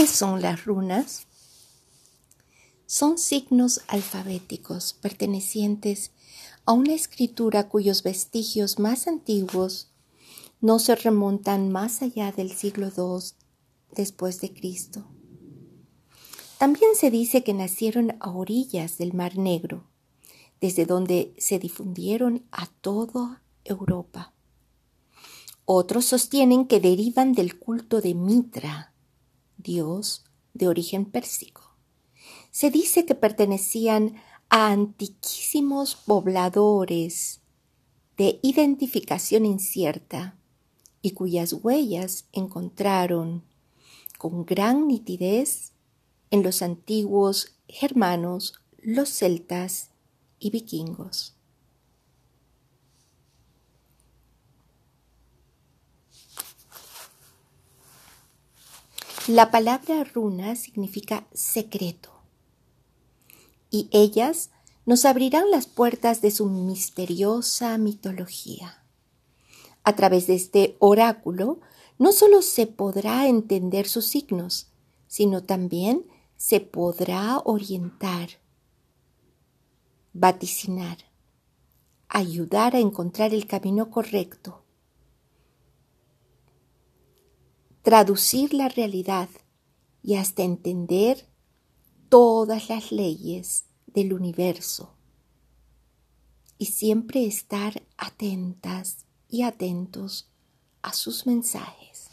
¿Qué son las runas? Son signos alfabéticos pertenecientes a una escritura cuyos vestigios más antiguos no se remontan más allá del siglo II después de Cristo. También se dice que nacieron a orillas del Mar Negro, desde donde se difundieron a toda Europa. Otros sostienen que derivan del culto de Mitra, dios de origen pérsico. Se dice que pertenecían a antiquísimos pobladores de identificación incierta y cuyas huellas encontraron con gran nitidez en los antiguos germanos, los celtas y vikingos. La palabra runa significa secreto y ellas nos abrirán las puertas de su misteriosa mitología. A través de este oráculo no solo se podrá entender sus signos, sino también se podrá orientar, vaticinar, ayudar a encontrar el camino correcto, traducir la realidad y hasta entender todas las leyes del universo y siempre estar atentas y atentos a sus mensajes.